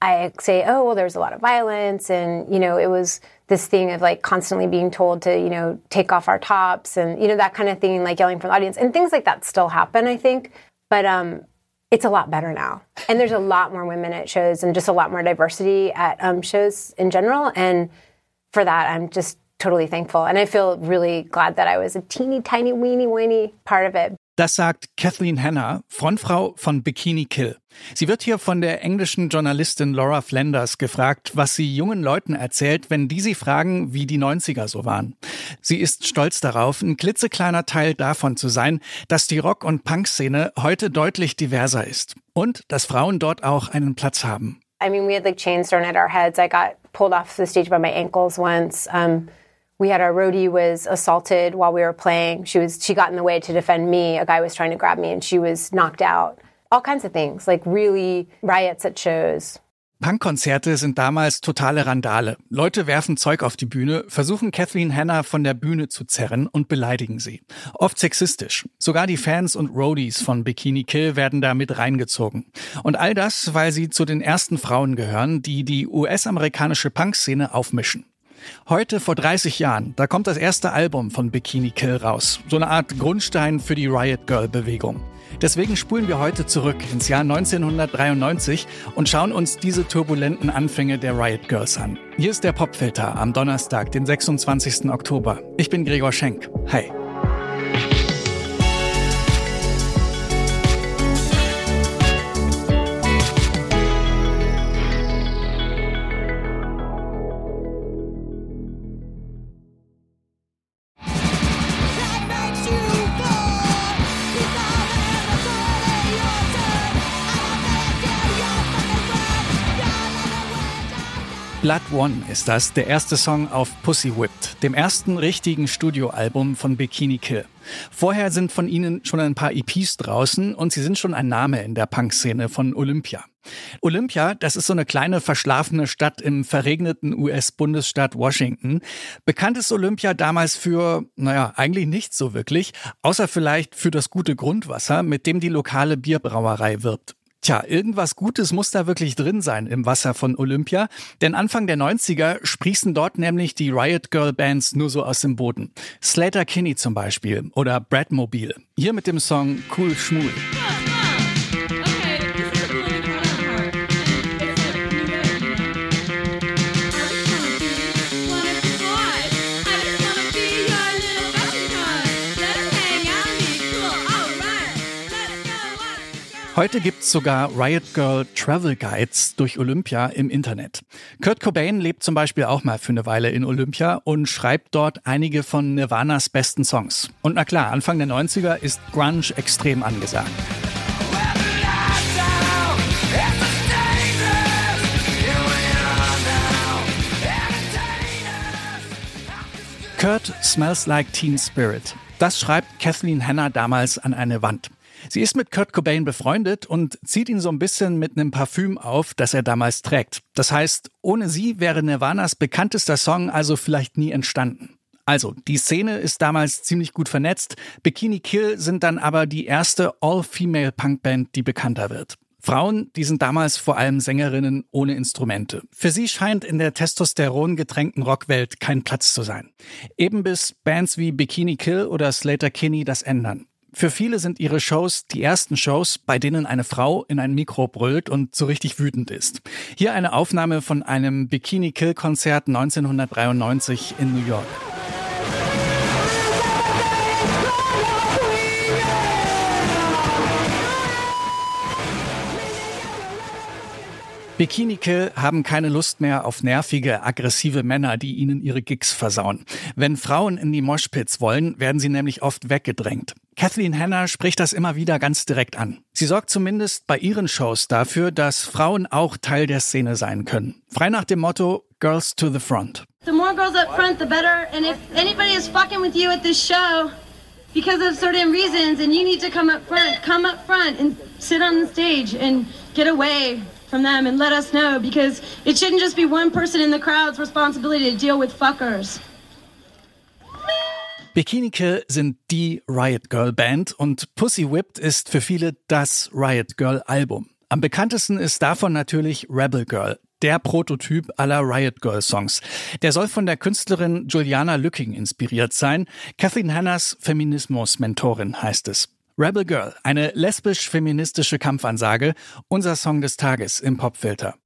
I say, oh, well, there's a lot of violence. And, you know, it was this thing of like constantly being told to, you know, take off our tops and, you know, that kind of thing, like yelling from the audience. And things like that still happen, I think. But um, it's a lot better now. And there's a lot more women at shows and just a lot more diversity at um, shows in general. And for that, I'm just totally thankful. And I feel really glad that I was a teeny tiny, weeny, weeny part of it. Das sagt Kathleen Hanna, Frontfrau von Bikini Kill. Sie wird hier von der englischen Journalistin Laura Flanders gefragt, was sie jungen Leuten erzählt, wenn die sie fragen, wie die 90er so waren. Sie ist stolz darauf, ein klitzekleiner Teil davon zu sein, dass die Rock- und Punk-Szene heute deutlich diverser ist und dass Frauen dort auch einen Platz haben. I mean, we had like chains thrown at our heads. I got pulled off the stage by my ankles once. Um, we had our roadie was assaulted while we were playing. She was she got in the way to defend me. A guy was trying to grab me and she was knocked out. All kinds of things, like really riots at shows. Punkkonzerte sind damals totale Randale. Leute werfen Zeug auf die Bühne, versuchen Kathleen Hanna von der Bühne zu zerren und beleidigen sie. Oft sexistisch. Sogar die Fans und Roadies von Bikini Kill werden da mit reingezogen. Und all das, weil sie zu den ersten Frauen gehören, die die US-amerikanische Punkszene aufmischen. Heute vor 30 Jahren, da kommt das erste Album von Bikini Kill raus. So eine Art Grundstein für die Riot Girl Bewegung. Deswegen spulen wir heute zurück ins Jahr 1993 und schauen uns diese turbulenten Anfänge der Riot Girls an. Hier ist der Popfilter am Donnerstag, den 26. Oktober. Ich bin Gregor Schenk. Hi. Blood One ist das, der erste Song auf Pussy Whipped, dem ersten richtigen Studioalbum von Bikini Kill. Vorher sind von ihnen schon ein paar EPs draußen und sie sind schon ein Name in der Punk-Szene von Olympia. Olympia, das ist so eine kleine verschlafene Stadt im verregneten US-Bundesstaat Washington. Bekannt ist Olympia damals für, naja, eigentlich nichts so wirklich, außer vielleicht für das gute Grundwasser, mit dem die lokale Bierbrauerei wirbt. Tja, irgendwas Gutes muss da wirklich drin sein im Wasser von Olympia, denn Anfang der 90er sprießen dort nämlich die Riot Girl Bands nur so aus dem Boden. Slater Kinney zum Beispiel oder Bradmobile. Hier mit dem Song Cool Schmul. Heute gibt's sogar Riot Girl Travel Guides durch Olympia im Internet. Kurt Cobain lebt zum Beispiel auch mal für eine Weile in Olympia und schreibt dort einige von Nirvanas besten Songs. Und na klar, Anfang der 90er ist Grunge extrem angesagt. Kurt smells like Teen Spirit. Das schreibt Kathleen Hanna damals an eine Wand. Sie ist mit Kurt Cobain befreundet und zieht ihn so ein bisschen mit einem Parfüm auf, das er damals trägt. Das heißt, ohne sie wäre Nirvanas bekanntester Song also vielleicht nie entstanden. Also, die Szene ist damals ziemlich gut vernetzt. Bikini Kill sind dann aber die erste All-Female-Punkband, die bekannter wird. Frauen, die sind damals vor allem Sängerinnen ohne Instrumente. Für sie scheint in der Testosteron getränkten Rockwelt kein Platz zu sein. Eben bis Bands wie Bikini Kill oder Slater Kinney das ändern. Für viele sind ihre Shows die ersten Shows, bei denen eine Frau in ein Mikro brüllt und so richtig wütend ist. Hier eine Aufnahme von einem Bikini Kill Konzert 1993 in New York. Bikini Kill haben keine Lust mehr auf nervige, aggressive Männer, die ihnen ihre Gigs versauen. Wenn Frauen in die Moshpits wollen, werden sie nämlich oft weggedrängt. Kathleen Hanna spricht das immer wieder ganz direkt an. Sie sorgt zumindest bei ihren Shows dafür, dass Frauen auch Teil der Szene sein können. Frei nach dem Motto Girls to the Front. The more girls up front, the better. And if anybody is fucking with you at this show because of certain reasons and you need to come up front, come up front and sit on the stage and get away from them and let us know because it shouldn't just be one person in the crowd's responsibility to deal with fuckers. Bikini Kill sind die Riot Girl Band und Pussy Whipped ist für viele das Riot Girl Album. Am bekanntesten ist davon natürlich Rebel Girl, der Prototyp aller Riot Girl Songs. Der soll von der Künstlerin Juliana Lücking inspiriert sein. Kathleen Hannahs Feminismus-Mentorin heißt es. Rebel Girl, eine lesbisch-feministische Kampfansage, unser Song des Tages im Popfilter.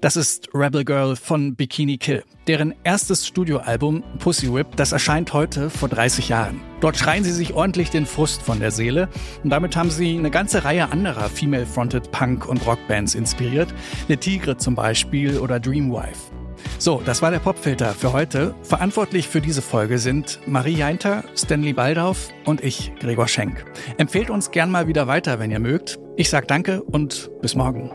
Das ist Rebel Girl von Bikini Kill. Deren erstes Studioalbum Pussy Whip, das erscheint heute vor 30 Jahren. Dort schreien sie sich ordentlich den Frust von der Seele und damit haben sie eine ganze Reihe anderer female-fronted Punk- und Rockbands inspiriert. Le Tigre zum Beispiel oder Dreamwife. So, das war der Popfilter für heute. Verantwortlich für diese Folge sind Marie Jeinter, Stanley Baldauf und ich, Gregor Schenk. Empfehlt uns gern mal wieder weiter, wenn ihr mögt. Ich sag danke und bis morgen.